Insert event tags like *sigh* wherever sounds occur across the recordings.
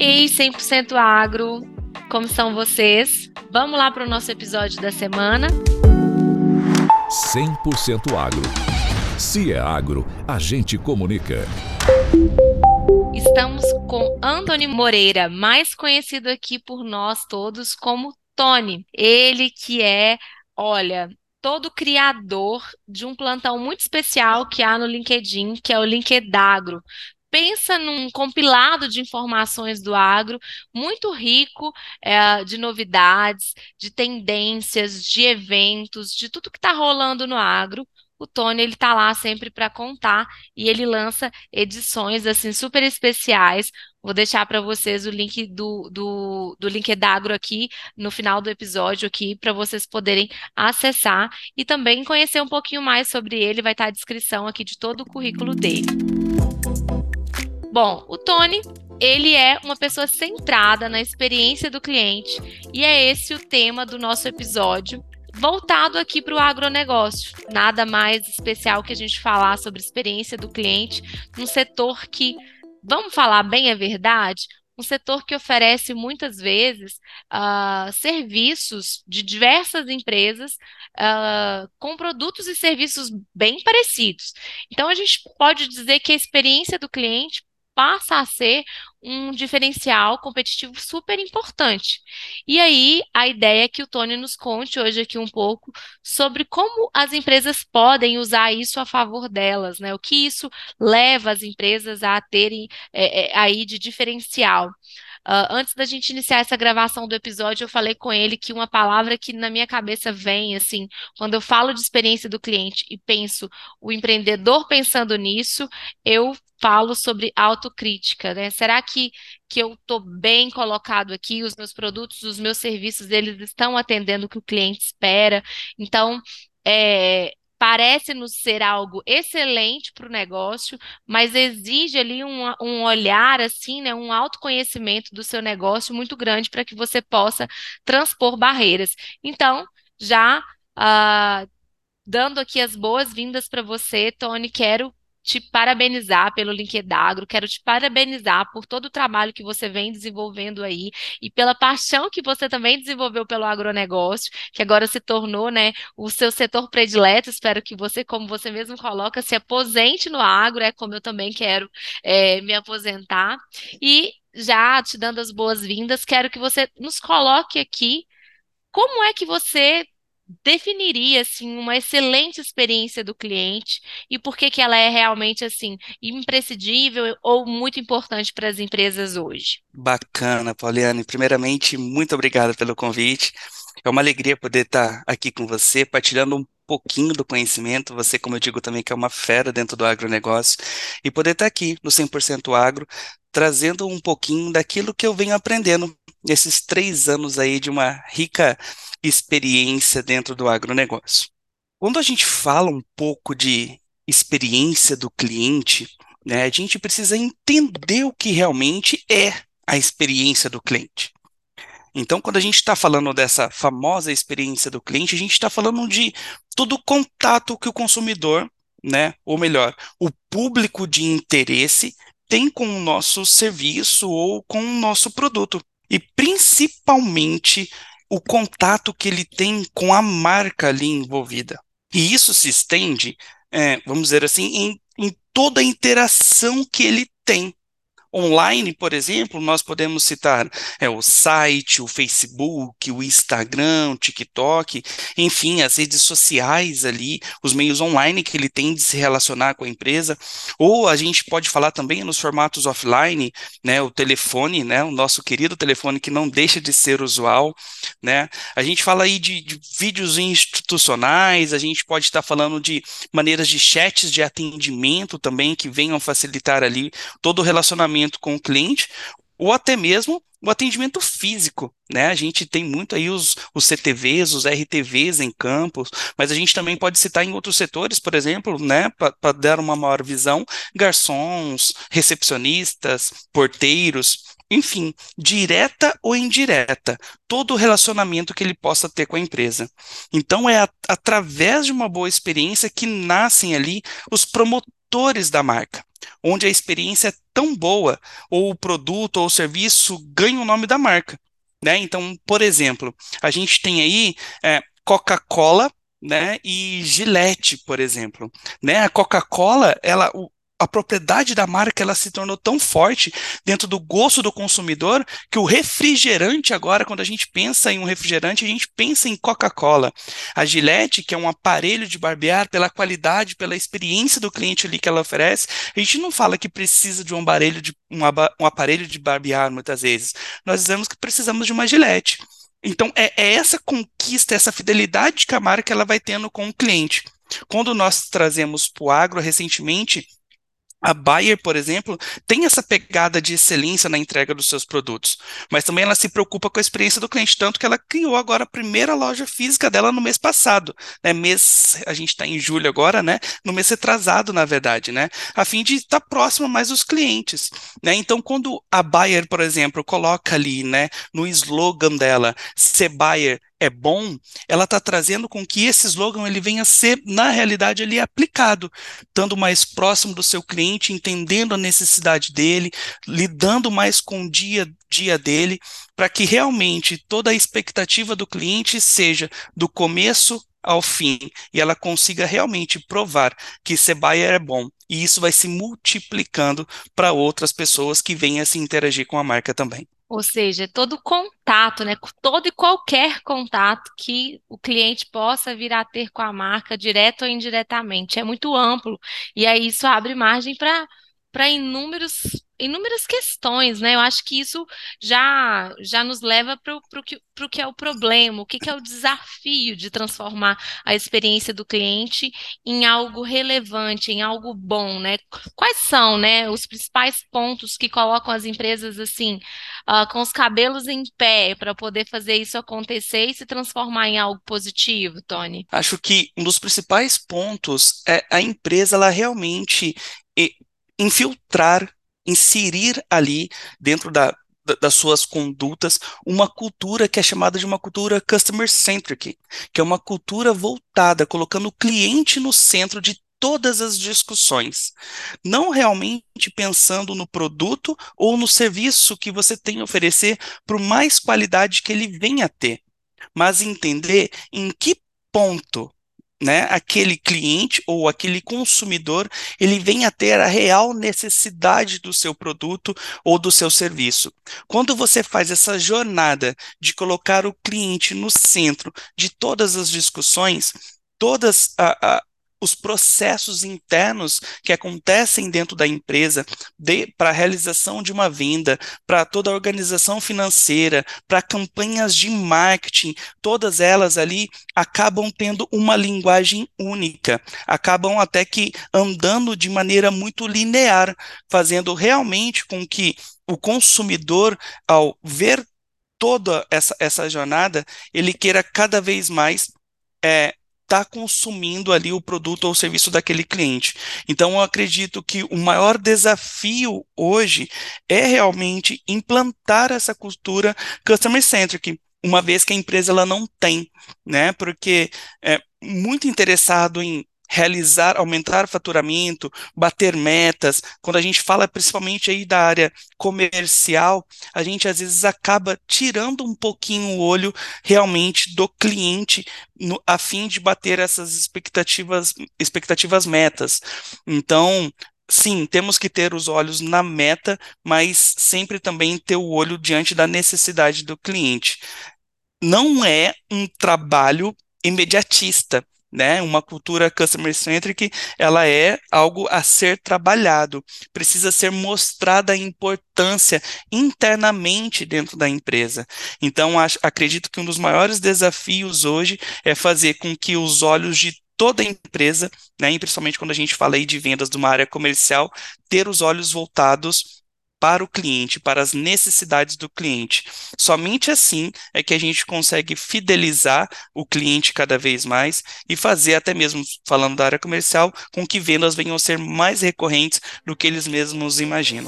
Ei, 100% agro, como estão vocês? Vamos lá para o nosso episódio da semana. 100% agro. Se é agro, a gente comunica. Estamos com Antônio Moreira, mais conhecido aqui por nós todos como Tony. Ele que é, olha, todo criador de um plantão muito especial que há no LinkedIn, que é o LinkedAgro. Pensa num compilado de informações do agro, muito rico é, de novidades, de tendências, de eventos, de tudo que está rolando no agro o Tony ele tá lá sempre para contar e ele lança edições assim super especiais. Vou deixar para vocês o link do, do, do Linkedagro aqui no final do episódio aqui para vocês poderem acessar e também conhecer um pouquinho mais sobre ele. Vai estar tá a descrição aqui de todo o currículo dele. Bom, o Tony ele é uma pessoa centrada na experiência do cliente e é esse o tema do nosso episódio voltado aqui para o agronegócio. Nada mais especial que a gente falar sobre experiência do cliente num setor que, vamos falar bem a verdade, um setor que oferece muitas vezes uh, serviços de diversas empresas uh, com produtos e serviços bem parecidos. Então, a gente pode dizer que a experiência do cliente passa a ser um diferencial competitivo super importante. E aí, a ideia é que o Tony nos conte hoje aqui um pouco sobre como as empresas podem usar isso a favor delas, né? O que isso leva as empresas a terem é, é, aí de diferencial. Uh, antes da gente iniciar essa gravação do episódio, eu falei com ele que uma palavra que na minha cabeça vem, assim, quando eu falo de experiência do cliente e penso o empreendedor pensando nisso, eu falo sobre autocrítica, né? Será que, que eu estou bem colocado aqui? Os meus produtos, os meus serviços, eles estão atendendo o que o cliente espera? Então, é, parece-nos ser algo excelente para o negócio, mas exige ali um, um olhar, assim, né, um autoconhecimento do seu negócio muito grande para que você possa transpor barreiras. Então, já uh, dando aqui as boas-vindas para você, Tony, quero te parabenizar pelo Linkedagro, quero te parabenizar por todo o trabalho que você vem desenvolvendo aí e pela paixão que você também desenvolveu pelo agronegócio, que agora se tornou, né, o seu setor predileto. Espero que você, como você mesmo coloca, se aposente no agro, é como eu também quero é, me aposentar. E já te dando as boas-vindas, quero que você nos coloque aqui como é que você definiria assim uma excelente experiência do cliente e por que que ela é realmente assim imprescindível ou muito importante para as empresas hoje. Bacana, Pauliane. Primeiramente, muito obrigado pelo convite. É uma alegria poder estar aqui com você, partilhando um pouquinho do conhecimento, você, como eu digo também, que é uma fera dentro do agronegócio, e poder estar aqui no 100% Agro, trazendo um pouquinho daquilo que eu venho aprendendo nesses três anos aí de uma rica experiência dentro do agronegócio. Quando a gente fala um pouco de experiência do cliente, né, a gente precisa entender o que realmente é a experiência do cliente. Então, quando a gente está falando dessa famosa experiência do cliente, a gente está falando de todo o contato que o consumidor, né, ou melhor, o público de interesse tem com o nosso serviço ou com o nosso produto. E principalmente o contato que ele tem com a marca ali envolvida. E isso se estende, é, vamos dizer assim, em, em toda a interação que ele tem Online, por exemplo, nós podemos citar é, o site, o Facebook, o Instagram, o TikTok, enfim, as redes sociais ali, os meios online que ele tem de se relacionar com a empresa. Ou a gente pode falar também nos formatos offline, né, o telefone, né, o nosso querido telefone que não deixa de ser usual, né. A gente fala aí de, de vídeos institucionais, a gente pode estar falando de maneiras de chats de atendimento também que venham facilitar ali todo o relacionamento atendimento com o cliente, ou até mesmo o atendimento físico, né? A gente tem muito aí os, os CTVs, os RTVs em campos, mas a gente também pode citar em outros setores, por exemplo, né, para dar uma maior visão, garçons, recepcionistas, porteiros, enfim, direta ou indireta, todo o relacionamento que ele possa ter com a empresa. Então, é a, através de uma boa experiência que nascem ali os promotores motores da marca, onde a experiência é tão boa, ou o produto ou o serviço ganha o nome da marca. Né? Então, por exemplo, a gente tem aí é, Coca-Cola né, e Gillette, por exemplo. Né? A Coca-Cola, ela, a propriedade da marca ela se tornou tão forte dentro do gosto do consumidor que o refrigerante agora, quando a gente pensa em um refrigerante, a gente pensa em Coca-Cola. A Gillette, que é um aparelho de barbear, pela qualidade, pela experiência do cliente ali que ela oferece, a gente não fala que precisa de um aparelho de, um, um aparelho de barbear muitas vezes. Nós dizemos que precisamos de uma Gillette. Então, é, é essa conquista, essa fidelidade que a marca ela vai tendo com o cliente. Quando nós trazemos para o agro recentemente, a Bayer, por exemplo, tem essa pegada de excelência na entrega dos seus produtos, mas também ela se preocupa com a experiência do cliente, tanto que ela criou agora a primeira loja física dela no mês passado, né? Mês, a gente está em julho agora, né? No mês retrasado, na verdade, né? A fim de estar próxima mais dos clientes, né? Então, quando a Bayer, por exemplo, coloca ali, né, no slogan dela, ser Bayer é bom, ela está trazendo com que esse slogan ele venha a ser, na realidade, ele aplicado, estando mais próximo do seu cliente, entendendo a necessidade dele, lidando mais com o dia a dia dele, para que realmente toda a expectativa do cliente seja do começo ao fim e ela consiga realmente provar que Sebaia é bom. E isso vai se multiplicando para outras pessoas que venham a se interagir com a marca também. Ou seja, todo contato, né? Todo e qualquer contato que o cliente possa vir a ter com a marca, direto ou indiretamente. É muito amplo. E aí isso abre margem para para inúmeros inúmeras questões, né? Eu acho que isso já já nos leva para o que, é o problema, o que, que é o desafio de transformar a experiência do cliente em algo relevante, em algo bom, né? Quais são, né, os principais pontos que colocam as empresas assim, uh, com os cabelos em pé para poder fazer isso acontecer e se transformar em algo positivo, Tony? Acho que um dos principais pontos é a empresa ela realmente infiltrar, inserir ali dentro da, das suas condutas uma cultura que é chamada de uma cultura customer centric, que é uma cultura voltada, colocando o cliente no centro de todas as discussões, não realmente pensando no produto ou no serviço que você tem a oferecer, por mais qualidade que ele venha a ter, mas entender em que ponto né, aquele cliente ou aquele consumidor, ele vem a ter a real necessidade do seu produto ou do seu serviço. Quando você faz essa jornada de colocar o cliente no centro de todas as discussões, todas a, a os processos internos que acontecem dentro da empresa para a realização de uma venda, para toda a organização financeira, para campanhas de marketing, todas elas ali acabam tendo uma linguagem única, acabam até que andando de maneira muito linear, fazendo realmente com que o consumidor, ao ver toda essa, essa jornada, ele queira cada vez mais é, está consumindo ali o produto ou serviço daquele cliente. Então, eu acredito que o maior desafio hoje é realmente implantar essa cultura customer centric, uma vez que a empresa ela não tem, né? Porque é muito interessado em realizar, aumentar faturamento, bater metas. Quando a gente fala principalmente aí da área comercial, a gente às vezes acaba tirando um pouquinho o olho realmente do cliente no, a fim de bater essas expectativas, expectativas metas. Então, sim, temos que ter os olhos na meta, mas sempre também ter o olho diante da necessidade do cliente. Não é um trabalho imediatista né? Uma cultura customer centric, ela é algo a ser trabalhado, precisa ser mostrada a importância internamente dentro da empresa. Então, acho, acredito que um dos maiores desafios hoje é fazer com que os olhos de toda empresa, né, e principalmente quando a gente fala aí de vendas de uma área comercial, ter os olhos voltados para o cliente, para as necessidades do cliente. Somente assim é que a gente consegue fidelizar o cliente cada vez mais e fazer, até mesmo falando da área comercial, com que vendas venham a ser mais recorrentes do que eles mesmos imaginam.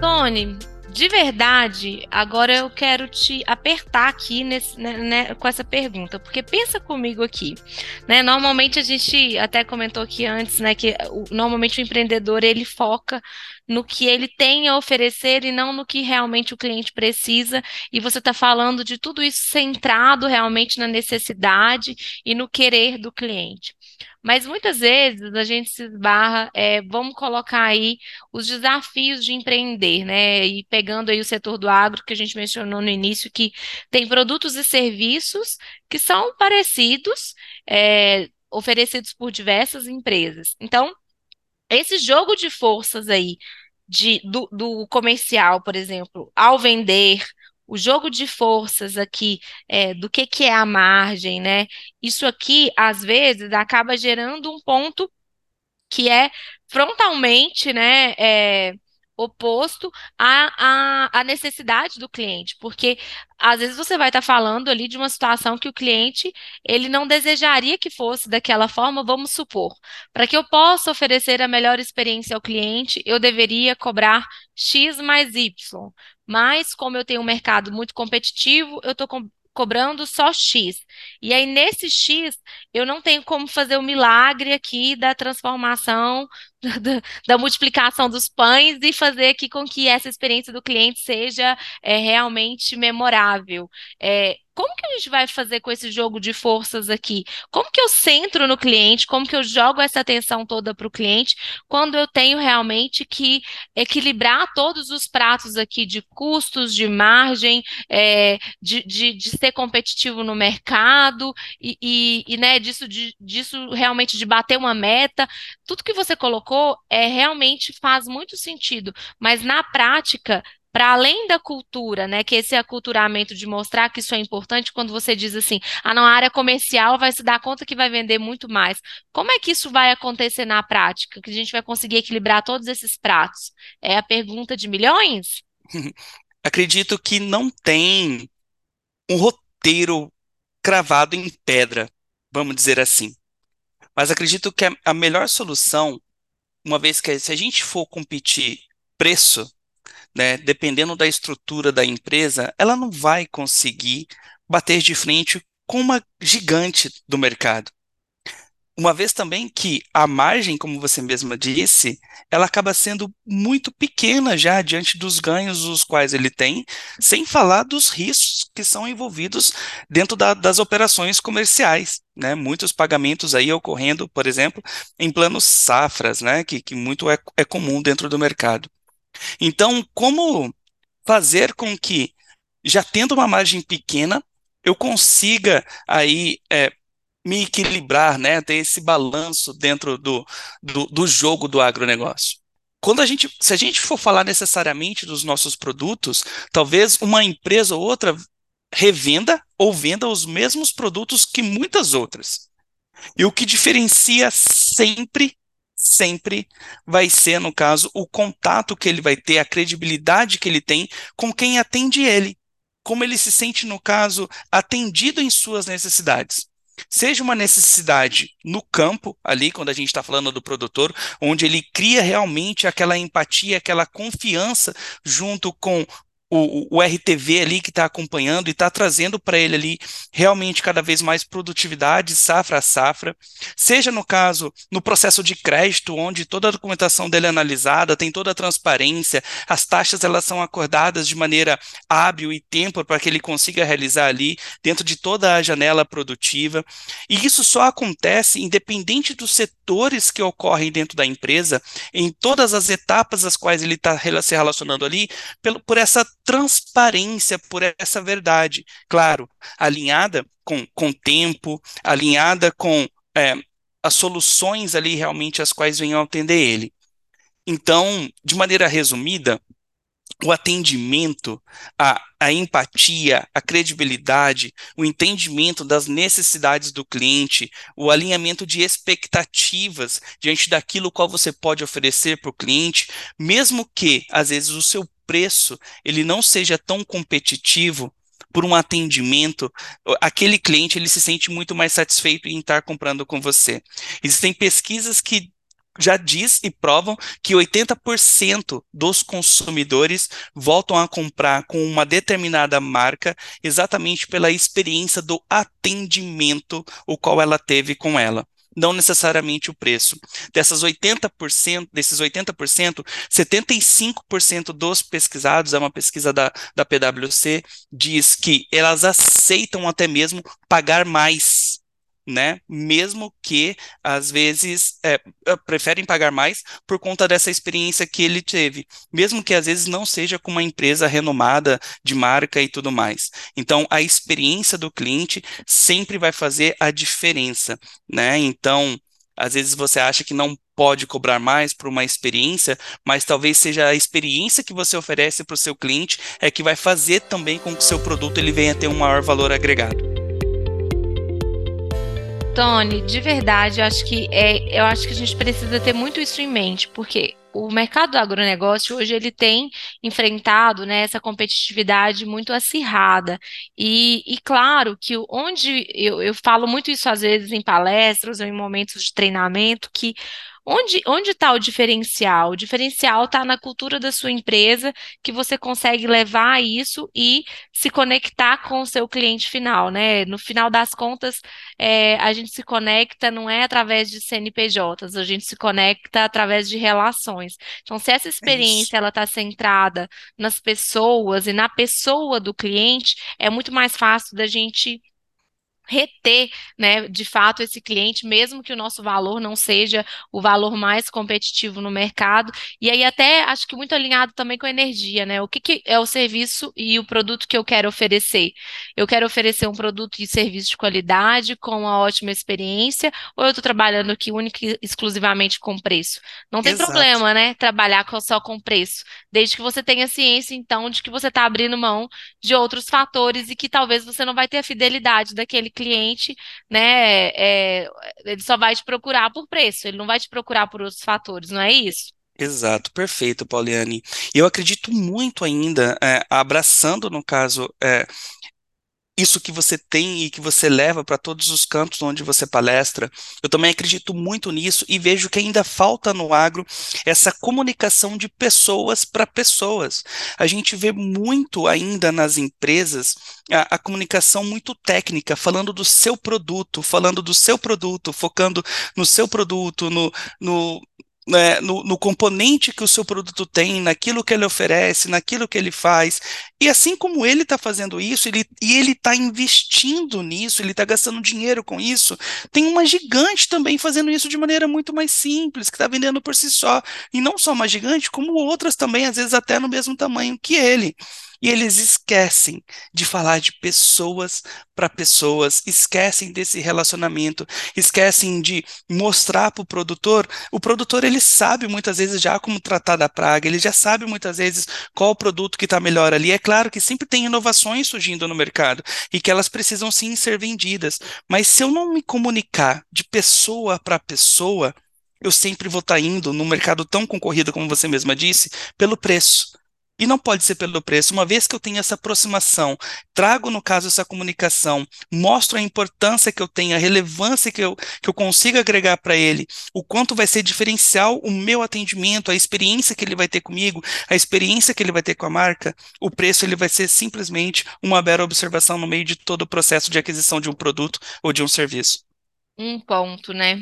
Tony, de verdade, agora eu quero te apertar aqui nesse, né, né, com essa pergunta, porque pensa comigo aqui, né? Normalmente a gente até comentou aqui antes, né, que normalmente o empreendedor ele foca no que ele tem a oferecer e não no que realmente o cliente precisa. E você está falando de tudo isso centrado realmente na necessidade e no querer do cliente. Mas muitas vezes a gente se esbarra, é, vamos colocar aí os desafios de empreender, né? E pegando aí o setor do agro, que a gente mencionou no início, que tem produtos e serviços que são parecidos, é, oferecidos por diversas empresas. Então, esse jogo de forças aí de, do, do comercial, por exemplo, ao vender, o jogo de forças aqui é, do que, que é a margem, né? Isso aqui, às vezes, acaba gerando um ponto que é frontalmente, né? É, oposto à, à, à, necessidade do cliente, porque às vezes você vai estar falando ali de uma situação que o cliente ele não desejaria que fosse daquela forma, vamos supor. Para que eu possa oferecer a melhor experiência ao cliente, eu deveria cobrar X mais Y. Mas, como eu tenho um mercado muito competitivo, eu estou cobrando só X. E aí, nesse X, eu não tenho como fazer o milagre aqui da transformação, *laughs* da, da multiplicação dos pães e fazer aqui com que essa experiência do cliente seja é, realmente memorável. É, como que a gente vai fazer com esse jogo de forças aqui? Como que eu centro no cliente? Como que eu jogo essa atenção toda para o cliente quando eu tenho realmente que equilibrar todos os pratos aqui de custos, de margem, é, de, de, de, ser competitivo no mercado e, e, e né, disso, de, disso realmente de bater uma meta? Tudo que você colocou é realmente faz muito sentido, mas na prática para além da cultura, né, que esse aculturamento de mostrar que isso é importante, quando você diz assim, ah, não, a área comercial vai se dar conta que vai vender muito mais. Como é que isso vai acontecer na prática? Que a gente vai conseguir equilibrar todos esses pratos? É a pergunta de milhões? *laughs* Acredito que não tem um roteiro cravado em pedra, vamos dizer assim. Mas acredito que a melhor solução, uma vez que se a gente for competir preço, né, dependendo da estrutura da empresa, ela não vai conseguir bater de frente com uma gigante do mercado. Uma vez também que a margem, como você mesma disse, ela acaba sendo muito pequena já diante dos ganhos os quais ele tem, sem falar dos riscos que são envolvidos dentro da, das operações comerciais, né? Muitos pagamentos aí ocorrendo, por exemplo, em planos safras, né? Que, que muito é, é comum dentro do mercado. Então, como fazer com que, já tendo uma margem pequena, eu consiga aí é, me equilibrar, né, ter esse balanço dentro do, do, do jogo do agronegócio? Quando a gente, se a gente for falar necessariamente dos nossos produtos, talvez uma empresa ou outra revenda ou venda os mesmos produtos que muitas outras. E o que diferencia sempre sempre vai ser, no caso, o contato que ele vai ter, a credibilidade que ele tem com quem atende ele. Como ele se sente, no caso, atendido em suas necessidades. Seja uma necessidade no campo, ali, quando a gente está falando do produtor, onde ele cria realmente aquela empatia, aquela confiança junto com o, o RTV ali que está acompanhando e está trazendo para ele ali realmente cada vez mais produtividade, safra a safra, seja no caso no processo de crédito, onde toda a documentação dele é analisada, tem toda a transparência, as taxas elas são acordadas de maneira hábil e tempo para que ele consiga realizar ali dentro de toda a janela produtiva. E isso só acontece independente dos setores que ocorrem dentro da empresa, em todas as etapas as quais ele está se relacionando ali, pelo, por essa transparência por essa verdade, claro, alinhada com, com tempo, alinhada com é, as soluções ali realmente as quais venham atender ele. Então, de maneira resumida, o atendimento, a, a empatia, a credibilidade, o entendimento das necessidades do cliente, o alinhamento de expectativas diante daquilo qual você pode oferecer para o cliente, mesmo que, às vezes, o seu preço ele não seja tão competitivo por um atendimento, aquele cliente ele se sente muito mais satisfeito em estar comprando com você. Existem pesquisas que já diz e provam que 80% dos consumidores voltam a comprar com uma determinada marca exatamente pela experiência do atendimento o qual ela teve com ela não necessariamente o preço. Dessas 80%, desses 80%, 75% dos pesquisados, é uma pesquisa da, da PwC, diz que elas aceitam até mesmo pagar mais né? Mesmo que às vezes é, preferem pagar mais por conta dessa experiência que ele teve, mesmo que às vezes não seja com uma empresa renomada de marca e tudo mais. Então, a experiência do cliente sempre vai fazer a diferença, né? Então, às vezes você acha que não pode cobrar mais por uma experiência, mas talvez seja a experiência que você oferece para o seu cliente é que vai fazer também com que o seu produto ele venha ter um maior valor agregado. Tony, de verdade, eu acho que é, eu acho que a gente precisa ter muito isso em mente, porque o mercado do agronegócio hoje ele tem enfrentado né, essa competitividade muito acirrada. E, e claro que onde eu, eu falo muito isso às vezes em palestras ou em momentos de treinamento, que Onde onde está o diferencial? O diferencial está na cultura da sua empresa, que você consegue levar isso e se conectar com o seu cliente final, né? No final das contas, é, a gente se conecta não é através de CNPJs, a gente se conecta através de relações. Então, se essa é experiência ela está centrada nas pessoas e na pessoa do cliente, é muito mais fácil da gente reter, né, de fato esse cliente, mesmo que o nosso valor não seja o valor mais competitivo no mercado. E aí até acho que muito alinhado também com a energia, né? O que, que é o serviço e o produto que eu quero oferecer? Eu quero oferecer um produto e serviço de qualidade com uma ótima experiência, ou eu estou trabalhando aqui única e exclusivamente com preço? Não tem Exato. problema, né? Trabalhar só com preço, desde que você tenha ciência, então, de que você está abrindo mão de outros fatores e que talvez você não vai ter a fidelidade daquele cliente, né? É, ele só vai te procurar por preço, ele não vai te procurar por outros fatores, não é isso? Exato, perfeito, Pauliane. Eu acredito muito ainda, é, abraçando, no caso, é, isso que você tem e que você leva para todos os cantos onde você palestra. Eu também acredito muito nisso e vejo que ainda falta no agro essa comunicação de pessoas para pessoas. A gente vê muito ainda nas empresas a, a, comunicação muito técnica, falando do seu produto, falando do seu produto, focando no seu produto, no, no né, no, no, componente que o seu produto tem, naquilo que ele oferece, naquilo que ele faz. E assim como ele está fazendo isso, ele, e ele está investindo nisso, ele está gastando dinheiro com isso, tem uma gigante também fazendo isso de maneira muito mais simples, que está vendendo por si só. E não só uma gigante, como outras também, às vezes até no mesmo tamanho que ele. E eles esquecem de falar de pessoas para pessoas, esquecem desse relacionamento, esquecem de mostrar para o produtor. O produtor ele sabe muitas vezes já como tratar da praga, ele já sabe muitas vezes qual o produto que está melhor ali. É claro que sempre tem inovações surgindo no mercado e que elas precisam sim ser vendidas. Mas se eu não me comunicar de pessoa para pessoa, eu sempre vou estar tá indo no mercado tão concorrido como você mesma disse, pelo preço. E não pode ser pelo preço. Uma vez que eu tenho essa aproximação, trago, no caso, essa comunicação, mostro a importância que eu tenho, a relevância que eu, que eu consigo agregar para ele, o quanto vai ser diferencial o meu atendimento, a experiência que ele vai ter comigo, a experiência que ele vai ter com a marca, o preço ele vai ser simplesmente uma mera observação no meio de todo o processo de aquisição de um produto ou de um serviço. Um ponto, né?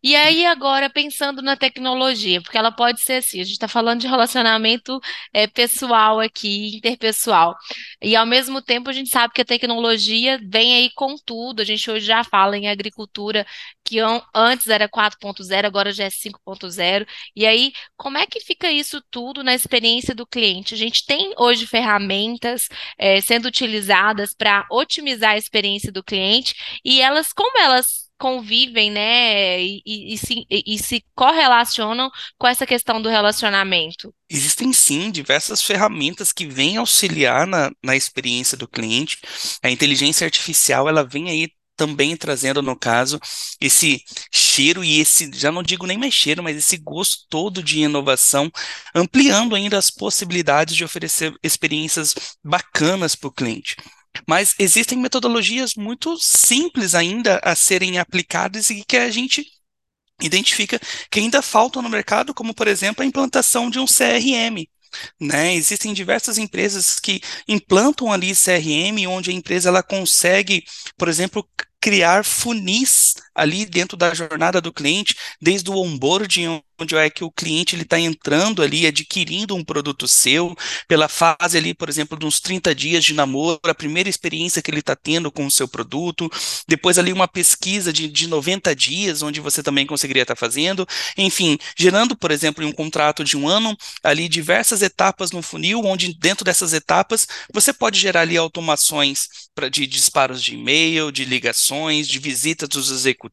E aí, agora, pensando na tecnologia, porque ela pode ser assim, a gente está falando de relacionamento é, pessoal aqui, interpessoal. E ao mesmo tempo a gente sabe que a tecnologia vem aí com tudo. A gente hoje já fala em agricultura que antes era 4.0, agora já é 5.0. E aí, como é que fica isso tudo na experiência do cliente? A gente tem hoje ferramentas é, sendo utilizadas para otimizar a experiência do cliente, e elas, como elas convivem, né, e, e, se, e se correlacionam com essa questão do relacionamento? Existem sim diversas ferramentas que vêm auxiliar na, na experiência do cliente. A inteligência artificial ela vem aí também trazendo, no caso, esse cheiro e esse, já não digo nem mais cheiro, mas esse gosto todo de inovação, ampliando ainda as possibilidades de oferecer experiências bacanas para o cliente. Mas existem metodologias muito simples ainda a serem aplicadas e que a gente identifica que ainda faltam no mercado, como por exemplo a implantação de um CRM. Né? Existem diversas empresas que implantam ali CRM, onde a empresa ela consegue, por exemplo, criar funis ali dentro da jornada do cliente, desde o onboarding, onde é que o cliente ele está entrando ali, adquirindo um produto seu, pela fase ali, por exemplo, de uns 30 dias de namoro, a primeira experiência que ele está tendo com o seu produto, depois ali uma pesquisa de, de 90 dias, onde você também conseguiria estar tá fazendo, enfim, gerando, por exemplo, um contrato de um ano, ali diversas etapas no funil, onde dentro dessas etapas você pode gerar ali automações pra, de disparos de e-mail, de ligações, de visitas dos executivos,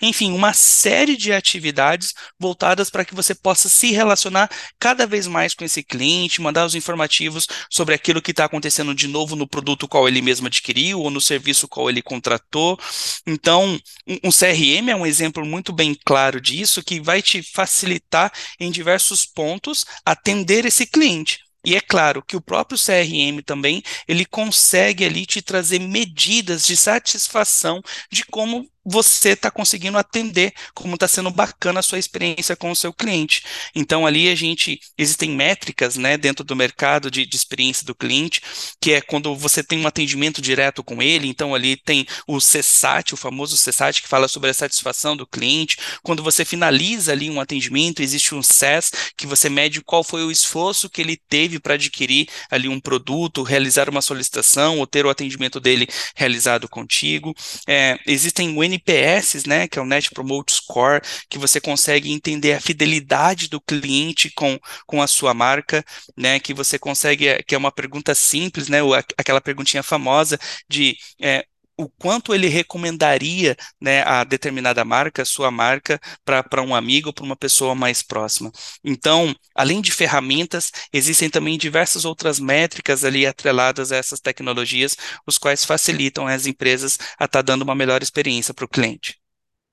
enfim, uma série de atividades voltadas para que você possa se relacionar cada vez mais com esse cliente, mandar os informativos sobre aquilo que está acontecendo de novo no produto qual ele mesmo adquiriu ou no serviço qual ele contratou. Então, um CRM é um exemplo muito bem claro disso que vai te facilitar em diversos pontos atender esse cliente. E é claro que o próprio CRM também, ele consegue ali te trazer medidas de satisfação de como você está conseguindo atender, como está sendo bacana a sua experiência com o seu cliente. Então, ali a gente, existem métricas, né, dentro do mercado de, de experiência do cliente, que é quando você tem um atendimento direto com ele, então ali tem o CSAT, o famoso CSAT, que fala sobre a satisfação do cliente. Quando você finaliza ali um atendimento, existe um CES, que você mede qual foi o esforço que ele teve para adquirir ali um produto, realizar uma solicitação, ou ter o atendimento dele realizado contigo. É, existem o NPS, né, que é o Net Promote Score, que você consegue entender a fidelidade do cliente com, com a sua marca, né, que você consegue, que é uma pergunta simples, né, aquela perguntinha famosa de é, o quanto ele recomendaria né, a determinada marca, sua marca, para um amigo para uma pessoa mais próxima. Então, além de ferramentas, existem também diversas outras métricas ali atreladas a essas tecnologias, os quais facilitam as empresas a estar tá dando uma melhor experiência para o cliente.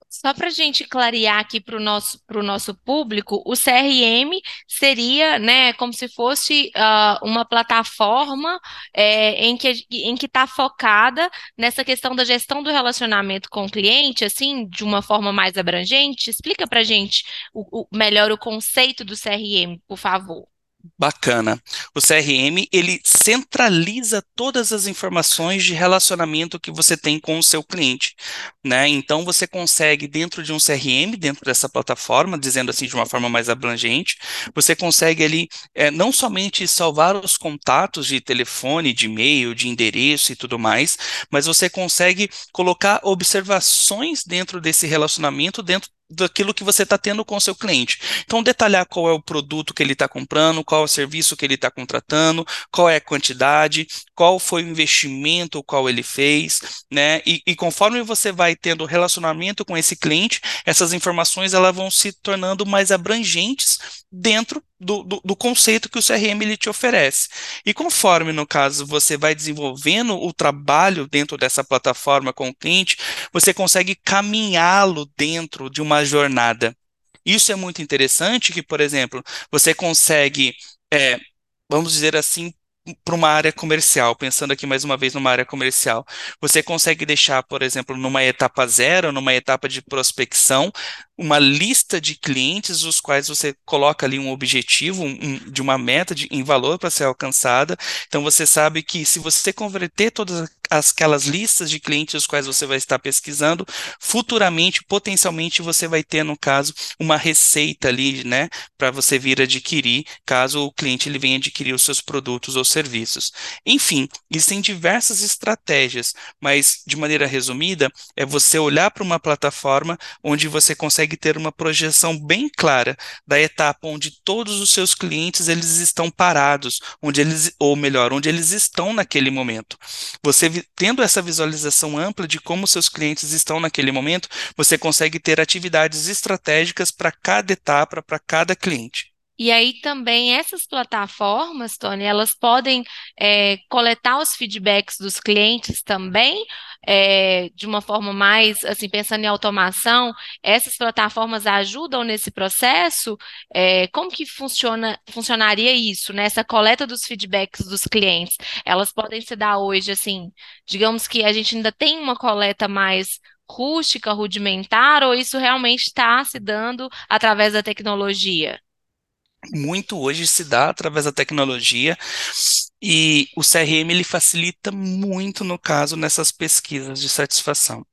Só para a gente clarear aqui para o nosso, nosso público, o CRM seria né, como se fosse uh, uma plataforma é, em que em está focada nessa questão da gestão do relacionamento com o cliente, assim, de uma forma mais abrangente. Explica para a gente o, o, melhor o conceito do CRM, por favor. Bacana. O CRM, ele centraliza todas as informações de relacionamento que você tem com o seu cliente, né? Então você consegue dentro de um CRM, dentro dessa plataforma, dizendo assim de uma forma mais abrangente, você consegue ali é, não somente salvar os contatos de telefone, de e-mail, de endereço e tudo mais, mas você consegue colocar observações dentro desse relacionamento, dentro daquilo que você está tendo com o seu cliente. Então, detalhar qual é o produto que ele está comprando, qual é o serviço que ele está contratando, qual é a quantidade, qual foi o investimento qual ele fez, né? E, e, conforme você vai tendo relacionamento com esse cliente, essas informações elas vão se tornando mais abrangentes dentro do, do, do, conceito que o CRM ele te oferece. E conforme, no caso, você vai desenvolvendo o trabalho dentro dessa plataforma com o cliente, você consegue caminhá-lo dentro de uma jornada. Isso é muito interessante, que, por exemplo, você consegue, é, vamos dizer assim, para uma área comercial, pensando aqui mais uma vez numa área comercial, você consegue deixar, por exemplo, numa etapa zero, numa etapa de prospecção, uma lista de clientes, os quais você coloca ali um objetivo um, de uma meta de, em valor para ser alcançada. Então você sabe que se você converter todas aquelas listas de clientes os quais você vai estar pesquisando, futuramente, potencialmente, você vai ter, no caso, uma receita ali, né, para você vir adquirir, caso o cliente ele venha adquirir os seus produtos ou serviços. Enfim, existem diversas estratégias, mas de maneira resumida, é você olhar para uma plataforma onde você consegue consegue ter uma projeção bem clara da etapa onde todos os seus clientes eles estão parados, onde eles, ou melhor, onde eles estão naquele momento. Você tendo essa visualização ampla de como seus clientes estão naquele momento, você consegue ter atividades estratégicas para cada etapa, para cada cliente. E aí também essas plataformas, Tony, elas podem é, coletar os feedbacks dos clientes também, é, de uma forma mais, assim, pensando em automação, essas plataformas ajudam nesse processo? É, como que funciona, funcionaria isso, né? Essa coleta dos feedbacks dos clientes? Elas podem se dar hoje, assim, digamos que a gente ainda tem uma coleta mais rústica, rudimentar, ou isso realmente está se dando através da tecnologia? Muito hoje se dá através da tecnologia e o CRM ele facilita muito no caso nessas pesquisas de satisfação.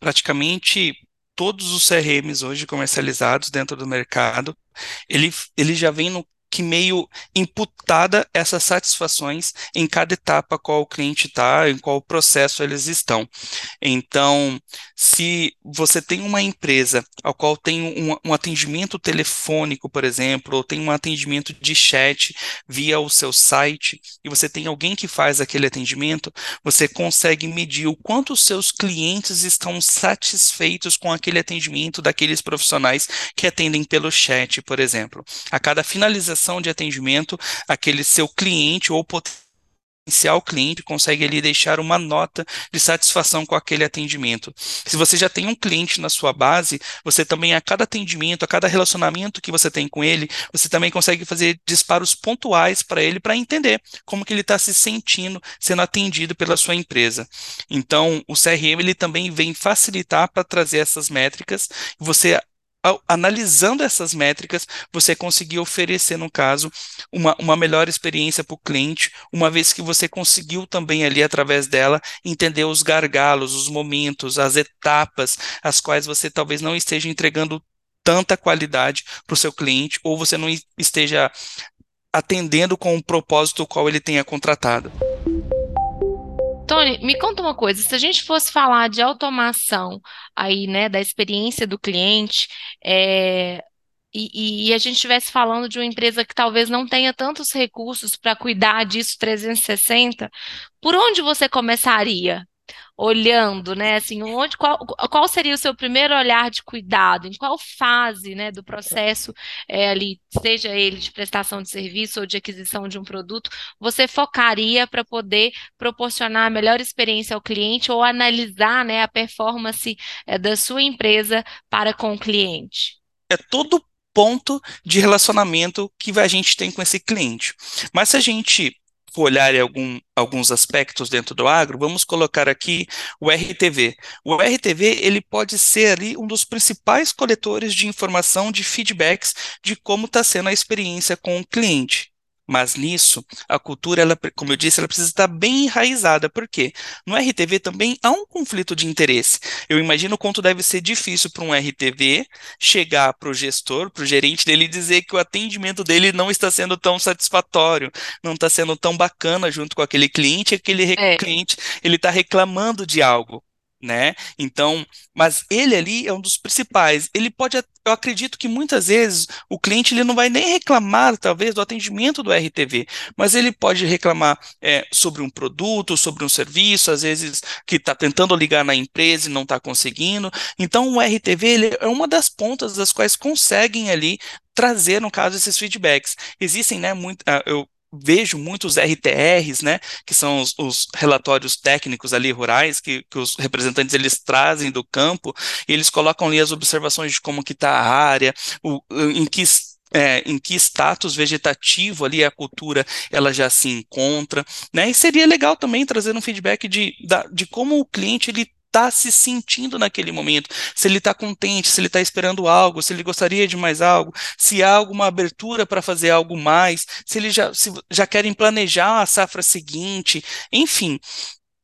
Praticamente todos os CRMs hoje comercializados dentro do mercado, ele, ele já vem no que meio imputada essas satisfações em cada etapa qual o cliente está, em qual processo eles estão. Então, se você tem uma empresa ao qual tem um, um atendimento telefônico, por exemplo, ou tem um atendimento de chat via o seu site, e você tem alguém que faz aquele atendimento, você consegue medir o quanto os seus clientes estão satisfeitos com aquele atendimento daqueles profissionais que atendem pelo chat, por exemplo. A cada finalização de atendimento, aquele seu cliente ou potencial cliente consegue ali deixar uma nota de satisfação com aquele atendimento. Se você já tem um cliente na sua base, você também a cada atendimento, a cada relacionamento que você tem com ele, você também consegue fazer disparos pontuais para ele para entender como que ele está se sentindo sendo atendido pela sua empresa. Então, o CRM ele também vem facilitar para trazer essas métricas. Você analisando essas métricas, você conseguir oferecer, no caso, uma, uma melhor experiência para o cliente, uma vez que você conseguiu também ali, através dela, entender os gargalos, os momentos, as etapas, as quais você talvez não esteja entregando tanta qualidade para o seu cliente, ou você não esteja atendendo com o propósito qual ele tenha contratado. Tony, me conta uma coisa, se a gente fosse falar de automação aí, né, da experiência do cliente, é, e, e, a gente estivesse falando de uma empresa que talvez não tenha tantos recursos para cuidar disso 360, por onde você começaria? Olhando, né? Assim, onde, qual, qual seria o seu primeiro olhar de cuidado? Em qual fase, né, do processo é, ali, seja ele de prestação de serviço ou de aquisição de um produto, você focaria para poder proporcionar a melhor experiência ao cliente ou analisar, né, a performance é, da sua empresa para com o cliente? É todo ponto de relacionamento que a gente tem com esse cliente. Mas se a gente olhar algum, alguns aspectos dentro do agro, vamos colocar aqui o RTV. O RTV ele pode ser ali um dos principais coletores de informação, de feedbacks de como está sendo a experiência com o cliente. Mas nisso, a cultura, ela, como eu disse, ela precisa estar bem enraizada. Por quê? No RTV também há um conflito de interesse. Eu imagino o quanto deve ser difícil para um RTV chegar para o gestor, para o gerente dele e dizer que o atendimento dele não está sendo tão satisfatório, não está sendo tão bacana junto com aquele cliente, aquele é. cliente ele está reclamando de algo né? Então, mas ele ali é um dos principais. Ele pode, eu acredito que muitas vezes o cliente ele não vai nem reclamar, talvez, do atendimento do RTV, mas ele pode reclamar é, sobre um produto, sobre um serviço, às vezes que está tentando ligar na empresa e não está conseguindo. Então, o RTV ele é uma das pontas das quais conseguem ali trazer, no caso, esses feedbacks. Existem, né, muito, ah, eu vejo muitos RTRs, né, que são os, os, relatórios técnicos ali rurais que, que os representantes eles trazem do campo e eles colocam ali as observações de como que está a área, o, em que é, em que status vegetativo ali a cultura ela já se encontra, né? E seria legal também trazer um feedback de, da, de como o cliente ele está se sentindo naquele momento, se ele está contente, se ele está esperando algo, se ele gostaria de mais algo, se há alguma abertura para fazer algo mais, se eles já, se já querem planejar a safra seguinte, enfim.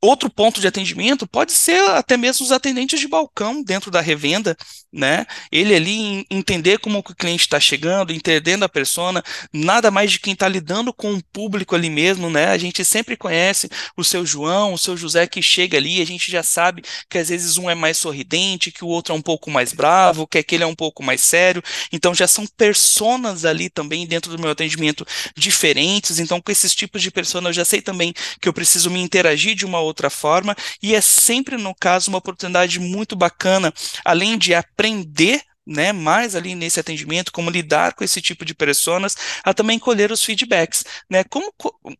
Outro ponto de atendimento pode ser até mesmo os atendentes de balcão dentro da revenda, né? Ele ali entender como o cliente está chegando, entendendo a persona, nada mais de quem está lidando com o público ali mesmo, né? A gente sempre conhece o seu João, o seu José que chega ali, a gente já sabe que às vezes um é mais sorridente, que o outro é um pouco mais bravo, que aquele é um pouco mais sério. Então já são personas ali também dentro do meu atendimento diferentes. Então com esses tipos de persona eu já sei também que eu preciso me interagir de uma outra forma e é sempre no caso uma oportunidade muito bacana, além de aprender né, mais ali nesse atendimento, como lidar com esse tipo de personas, a também colher os feedbacks, né? Como,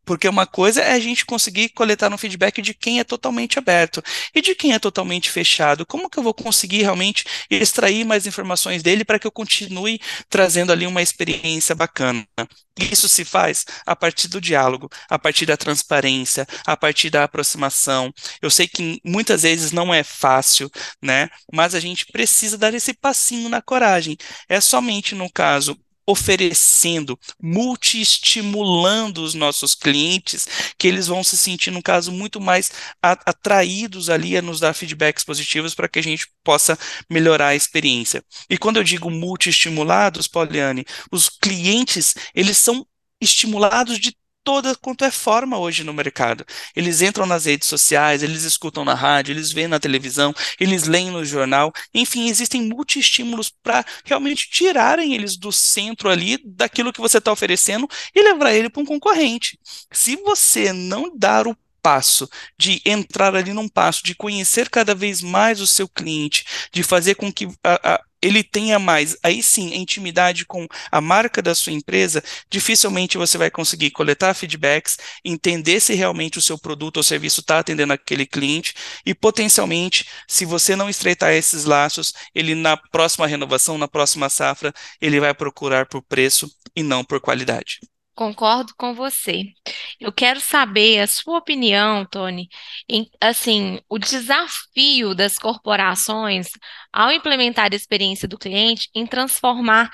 porque uma coisa é a gente conseguir coletar um feedback de quem é totalmente aberto e de quem é totalmente fechado. Como que eu vou conseguir realmente extrair mais informações dele para que eu continue trazendo ali uma experiência bacana? Isso se faz a partir do diálogo, a partir da transparência, a partir da aproximação. Eu sei que muitas vezes não é fácil, né? Mas a gente precisa dar esse passinho na coragem. É somente no caso oferecendo, multi-estimulando os nossos clientes, que eles vão se sentir, no caso, muito mais atraídos ali a nos dar feedbacks positivos para que a gente possa melhorar a experiência. E quando eu digo multi-estimulados, Poliane, os clientes, eles são estimulados de toda quanto é forma hoje no mercado. Eles entram nas redes sociais, eles escutam na rádio, eles veem na televisão, eles leem no jornal. Enfim, existem multi-estímulos para realmente tirarem eles do centro ali daquilo que você está oferecendo e levar ele para um concorrente. Se você não dar o passo de entrar ali num passo, de conhecer cada vez mais o seu cliente, de fazer com que a, a, ele tenha mais, aí sim, intimidade com a marca da sua empresa, dificilmente você vai conseguir coletar feedbacks, entender se realmente o seu produto ou serviço está atendendo aquele cliente e potencialmente, se você não estreitar esses laços, ele na próxima renovação, na próxima safra, ele vai procurar por preço e não por qualidade. Concordo com você. Eu quero saber a sua opinião, Tony, em, assim, o desafio das corporações ao implementar a experiência do cliente em transformar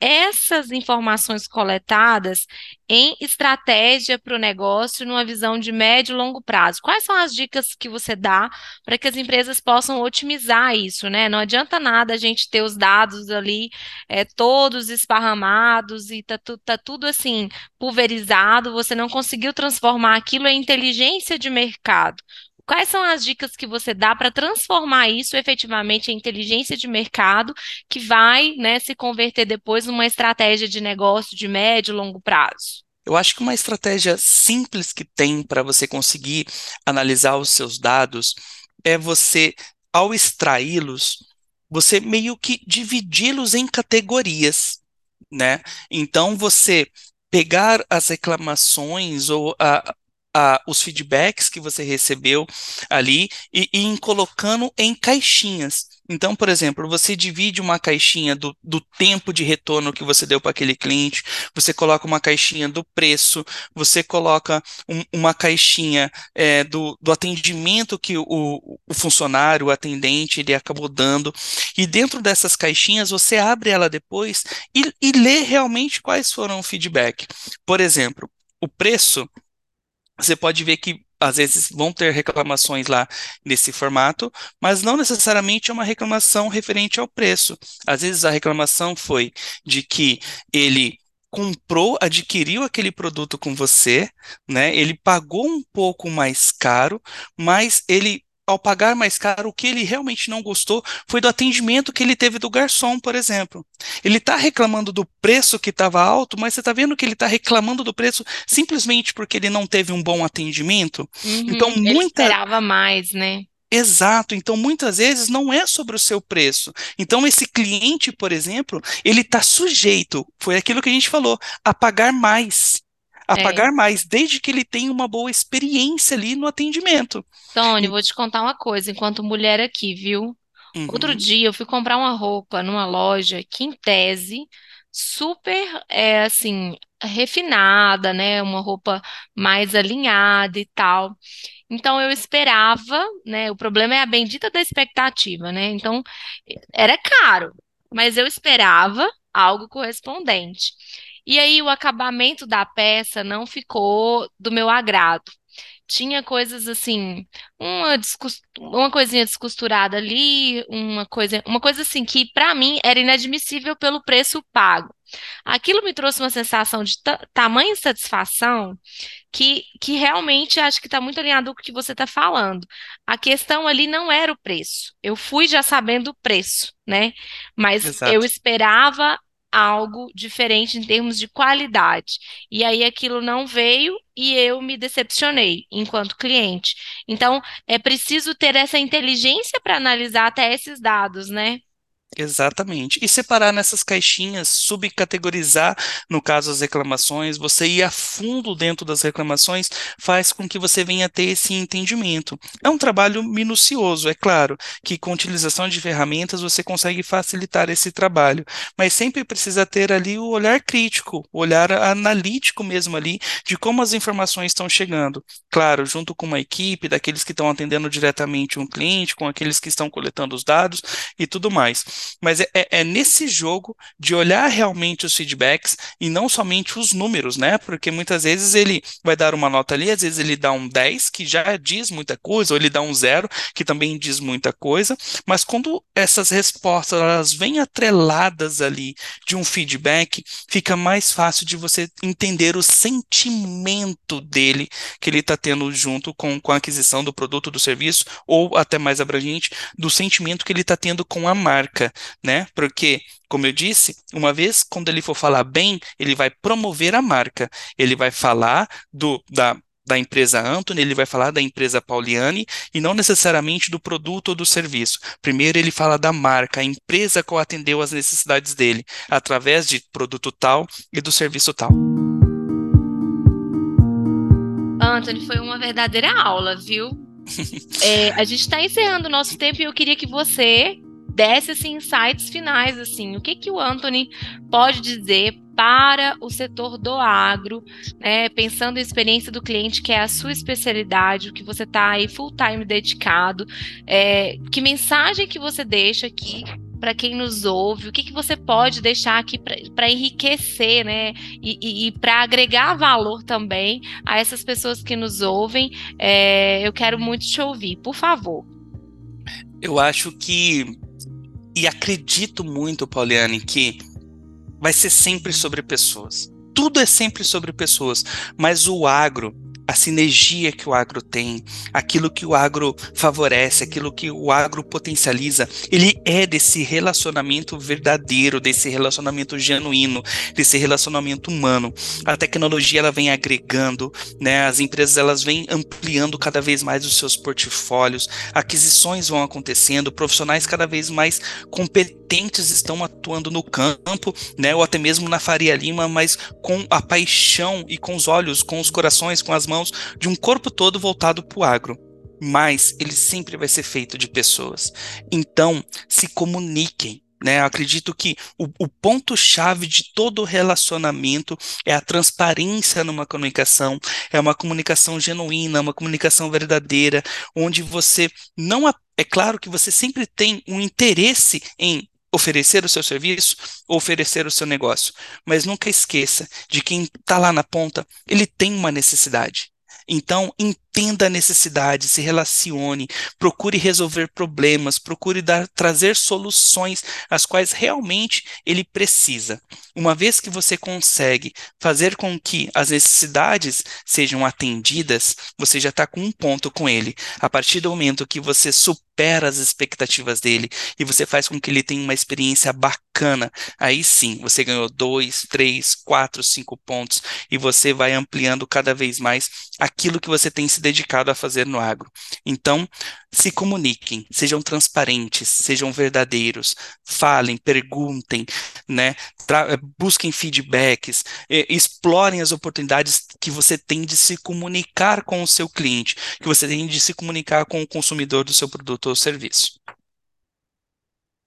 essas informações coletadas em estratégia para o negócio numa visão de médio e longo prazo. Quais são as dicas que você dá para que as empresas possam otimizar isso, né? Não adianta nada a gente ter os dados ali é, todos esparramados e tá, tá tudo assim pulverizado, você não conseguiu transformar aquilo em inteligência de mercado. Quais são as dicas que você dá para transformar isso efetivamente em inteligência de mercado que vai, né, se converter depois numa estratégia de negócio de médio e longo prazo? Eu acho que uma estratégia simples que tem para você conseguir analisar os seus dados é você, ao extraí-los, você meio que dividi-los em categorias, né? Então você pegar as reclamações ou a, os feedbacks que você recebeu ali e, e em colocando em caixinhas. Então, por exemplo, você divide uma caixinha do, do tempo de retorno que você deu para aquele cliente, você coloca uma caixinha do preço, você coloca um, uma caixinha é, do, do atendimento que o, o funcionário, o atendente, ele acabou dando, e dentro dessas caixinhas você abre ela depois e, e lê realmente quais foram o feedback. Por exemplo, o preço você pode ver que às vezes vão ter reclamações lá nesse formato, mas não necessariamente é uma reclamação referente ao preço. Às vezes a reclamação foi de que ele comprou, adquiriu aquele produto com você, né? Ele pagou um pouco mais caro, mas ele ao pagar mais caro, o que ele realmente não gostou foi do atendimento que ele teve do garçom, por exemplo. Ele está reclamando do preço que estava alto, mas você está vendo que ele está reclamando do preço simplesmente porque ele não teve um bom atendimento? Uhum, então, muita... Ele esperava mais, né? Exato, então muitas vezes não é sobre o seu preço. Então, esse cliente, por exemplo, ele está sujeito, foi aquilo que a gente falou, a pagar mais a é. pagar mais, desde que ele tenha uma boa experiência ali no atendimento. Tony, vou te contar uma coisa, enquanto mulher aqui, viu? Uhum. Outro dia eu fui comprar uma roupa numa loja que, em tese, super, é, assim, refinada, né? Uma roupa mais alinhada e tal. Então eu esperava, né? O problema é a bendita da expectativa, né? Então era caro, mas eu esperava algo correspondente. E aí o acabamento da peça não ficou do meu agrado. Tinha coisas assim, uma, uma coisinha descosturada ali, uma coisa, uma coisa assim que para mim era inadmissível pelo preço pago. Aquilo me trouxe uma sensação de tamanha satisfação que, que realmente acho que está muito alinhado com o que você está falando. A questão ali não era o preço. Eu fui já sabendo o preço, né? Mas Exato. eu esperava algo diferente em termos de qualidade. E aí aquilo não veio e eu me decepcionei enquanto cliente. Então, é preciso ter essa inteligência para analisar até esses dados, né? Exatamente. E separar nessas caixinhas, subcategorizar, no caso, as reclamações, você ir a fundo dentro das reclamações, faz com que você venha ter esse entendimento. É um trabalho minucioso, é claro, que com utilização de ferramentas você consegue facilitar esse trabalho, mas sempre precisa ter ali o olhar crítico, o olhar analítico mesmo ali, de como as informações estão chegando. Claro, junto com uma equipe, daqueles que estão atendendo diretamente um cliente, com aqueles que estão coletando os dados e tudo mais. Mas é, é, é, nesse jogo de olhar realmente os feedbacks e não somente os números, né? Porque muitas vezes ele vai dar uma nota ali, às vezes ele dá um 10, que já diz muita coisa, ou ele dá um 0, que também diz muita coisa, mas quando essas respostas elas vêm atreladas ali de um feedback, fica mais fácil de você entender o sentimento dele que ele está tendo junto com, com a aquisição do produto, do serviço, ou até mais abrangente, do sentimento que ele está tendo com a marca né? Porque, como eu disse, uma vez quando ele for falar bem, ele vai promover a marca, ele vai falar do da da empresa Anthony, ele vai falar da empresa Pauliane e não necessariamente do produto ou do serviço. Primeiro ele fala da marca, a empresa que atendeu às necessidades dele, através de produto tal e do serviço tal. Anthony, foi uma verdadeira aula, viu? *laughs* é, a gente está encerrando o nosso tempo e eu queria que você desse assim, insights finais, assim, o que, que o Anthony pode dizer para o setor do agro, né, pensando em experiência do cliente, que é a sua especialidade, o que você está aí full time dedicado, é, que mensagem que você deixa aqui para quem nos ouve, o que, que você pode deixar aqui para enriquecer, né? E, e, e para agregar valor também a essas pessoas que nos ouvem. É, eu quero muito te ouvir, por favor. Eu acho que e acredito muito, Pauliane, que vai ser sempre sobre pessoas. Tudo é sempre sobre pessoas, mas o agro a sinergia que o agro tem, aquilo que o agro favorece, aquilo que o agro potencializa, ele é desse relacionamento verdadeiro, desse relacionamento genuíno, desse relacionamento humano. A tecnologia ela vem agregando, né? As empresas elas vêm ampliando cada vez mais os seus portfólios, aquisições vão acontecendo, profissionais cada vez mais competentes estão atuando no campo, né? Ou até mesmo na Faria Lima, mas com a paixão e com os olhos, com os corações, com as mãos de um corpo todo voltado para o agro. Mas ele sempre vai ser feito de pessoas. Então, se comuniquem. Né? Eu acredito que o, o ponto-chave de todo relacionamento é a transparência numa comunicação, é uma comunicação genuína, uma comunicação verdadeira, onde você não. É claro que você sempre tem um interesse em oferecer o seu serviço, oferecer o seu negócio. Mas nunca esqueça de quem está lá na ponta, ele tem uma necessidade. Então, entenda a necessidade, se relacione, procure resolver problemas, procure dar, trazer soluções as quais realmente ele precisa. Uma vez que você consegue fazer com que as necessidades sejam atendidas, você já está com um ponto com ele. A partir do momento que você supera as expectativas dele e você faz com que ele tenha uma experiência bacana, aí sim você ganhou dois, três, quatro, cinco pontos e você vai ampliando cada vez mais aquilo que você tem se dedicado a fazer no agro. Então, se comuniquem, sejam transparentes, sejam verdadeiros, falem, perguntem, né? busquem feedbacks, explorem as oportunidades que você tem de se comunicar com o seu cliente, que você tem de se comunicar com o consumidor do seu produto ou serviço.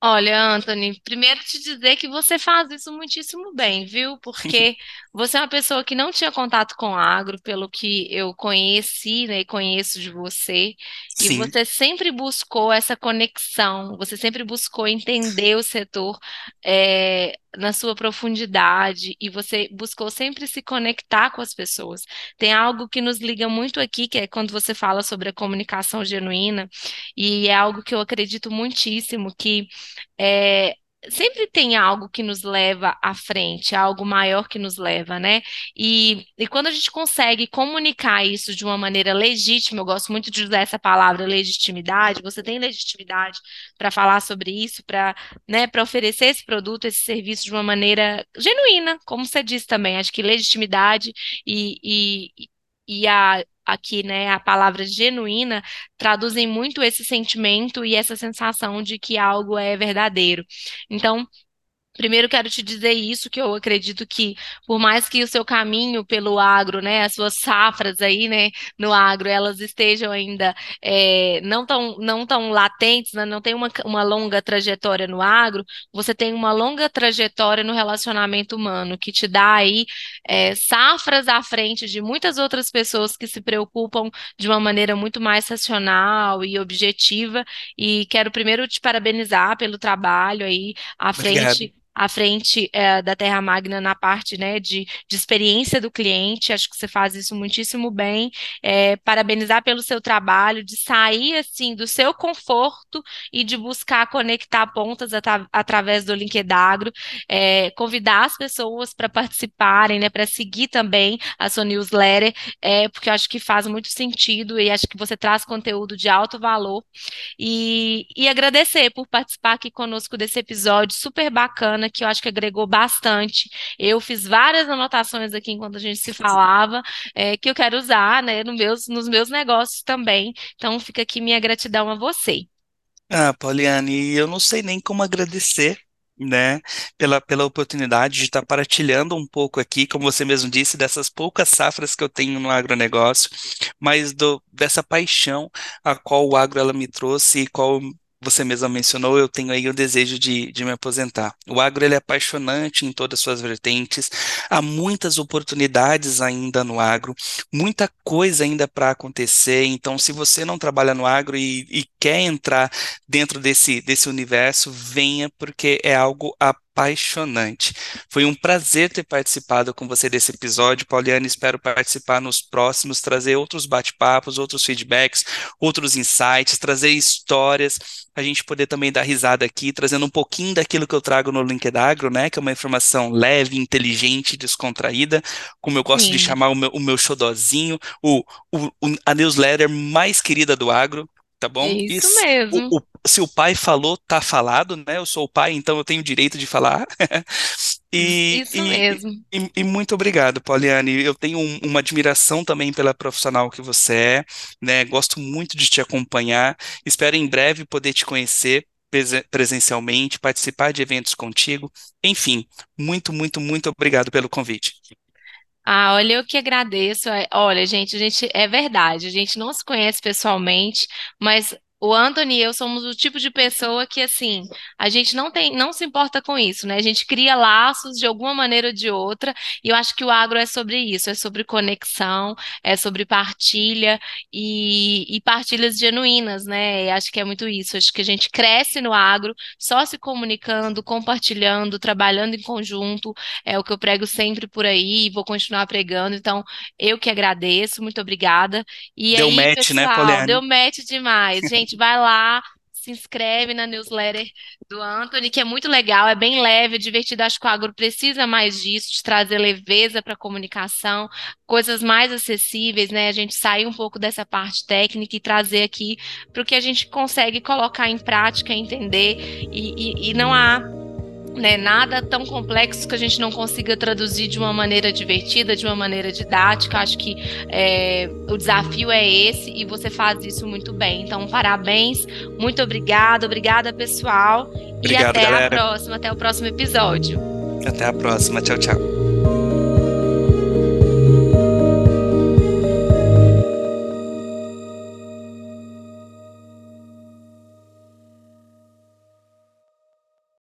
Olha, Anthony, primeiro te dizer que você faz isso muitíssimo bem, viu? Porque *laughs* você é uma pessoa que não tinha contato com agro, pelo que eu conheci, né, e conheço de você, e Sim. você sempre buscou essa conexão, você sempre buscou entender o setor é, na sua profundidade, e você buscou sempre se conectar com as pessoas. Tem algo que nos liga muito aqui, que é quando você fala sobre a comunicação genuína, e é algo que eu acredito muitíssimo, que é, sempre tem algo que nos leva à frente, algo maior que nos leva, né? E, e quando a gente consegue comunicar isso de uma maneira legítima, eu gosto muito de usar essa palavra legitimidade, você tem legitimidade para falar sobre isso, para né, oferecer esse produto, esse serviço de uma maneira genuína, como você disse também, acho que legitimidade e, e, e a aqui, né, a palavra genuína, traduzem muito esse sentimento e essa sensação de que algo é verdadeiro. Então, Primeiro, quero te dizer isso, que eu acredito que, por mais que o seu caminho pelo agro, né, as suas safras aí, né, no agro, elas estejam ainda é, não tão, não tão latentes, né, não tem uma, uma longa trajetória no agro, você tem uma longa trajetória no relacionamento humano, que te dá aí é, safras à frente de muitas outras pessoas que se preocupam de uma maneira muito mais racional e objetiva, e quero primeiro te parabenizar pelo trabalho aí à frente à frente é, da Terra Magna na parte né, de, de experiência do cliente. Acho que você faz isso muitíssimo bem. É, parabenizar pelo seu trabalho, de sair assim do seu conforto e de buscar conectar pontas at através do Linkedagro, é, convidar as pessoas para participarem, né, para seguir também a sua newsletter, é, porque acho que faz muito sentido e acho que você traz conteúdo de alto valor. E, e agradecer por participar aqui conosco desse episódio super bacana bacana que eu acho que agregou bastante. Eu fiz várias anotações aqui enquanto a gente se falava, é, que eu quero usar, né, no meus, nos meus negócios também. Então, fica aqui minha gratidão a você. Ah, Poliane, eu não sei nem como agradecer, né, pela, pela oportunidade de estar partilhando um pouco aqui, como você mesmo disse, dessas poucas safras que eu tenho no agronegócio, mas do, dessa paixão a qual o agro ela me trouxe e qual você mesma mencionou, eu tenho aí o desejo de, de me aposentar. O agro ele é apaixonante em todas as suas vertentes, há muitas oportunidades ainda no agro, muita coisa ainda para acontecer. Então, se você não trabalha no agro e, e quer entrar dentro desse, desse universo, venha, porque é algo apaixonante. Foi um prazer ter participado com você desse episódio, Pauliane. Espero participar nos próximos, trazer outros bate-papos, outros feedbacks, outros insights, trazer histórias, a gente poder também dar risada aqui, trazendo um pouquinho daquilo que eu trago no LinkedIn Agro, né? Que é uma informação leve, inteligente, descontraída, como eu gosto Sim. de chamar o meu, o meu xodozinho, o, o, a newsletter mais querida do agro tá bom? Isso, Isso mesmo. O, o, se o pai falou, tá falado, né? Eu sou o pai, então eu tenho o direito de falar. *laughs* e, Isso e, mesmo. E, e, muito obrigado, Pauliane. Eu tenho um, uma admiração também pela profissional que você é, né? Gosto muito de te acompanhar. Espero em breve poder te conhecer presencialmente, participar de eventos contigo. Enfim, muito, muito, muito obrigado pelo convite. Ah, olha, eu que agradeço. É, olha, gente, a gente é verdade, a gente não se conhece pessoalmente, mas o Anthony e eu somos o tipo de pessoa que, assim, a gente não tem, não se importa com isso, né? A gente cria laços de alguma maneira ou de outra, e eu acho que o agro é sobre isso, é sobre conexão, é sobre partilha e, e partilhas genuínas, né? acho que é muito isso. Acho que a gente cresce no agro só se comunicando, compartilhando, trabalhando em conjunto, é o que eu prego sempre por aí, e vou continuar pregando. Então, eu que agradeço, muito obrigada. E deu aí, match, né, pessoal, né, Poliane? Deu match demais. Gente, gente, vai lá, se inscreve na newsletter do Anthony, que é muito legal, é bem leve, é divertido. Acho que o agro precisa mais disso, de trazer leveza para a comunicação, coisas mais acessíveis, né? A gente sair um pouco dessa parte técnica e trazer aqui para o que a gente consegue colocar em prática, entender, e, e, e não há né, nada tão complexo que a gente não consiga traduzir de uma maneira divertida, de uma maneira didática. Acho que é, o desafio é esse e você faz isso muito bem. Então, parabéns, muito obrigada, obrigada pessoal Obrigado, e até galera. a próxima, até o próximo episódio. Até a próxima, tchau, tchau.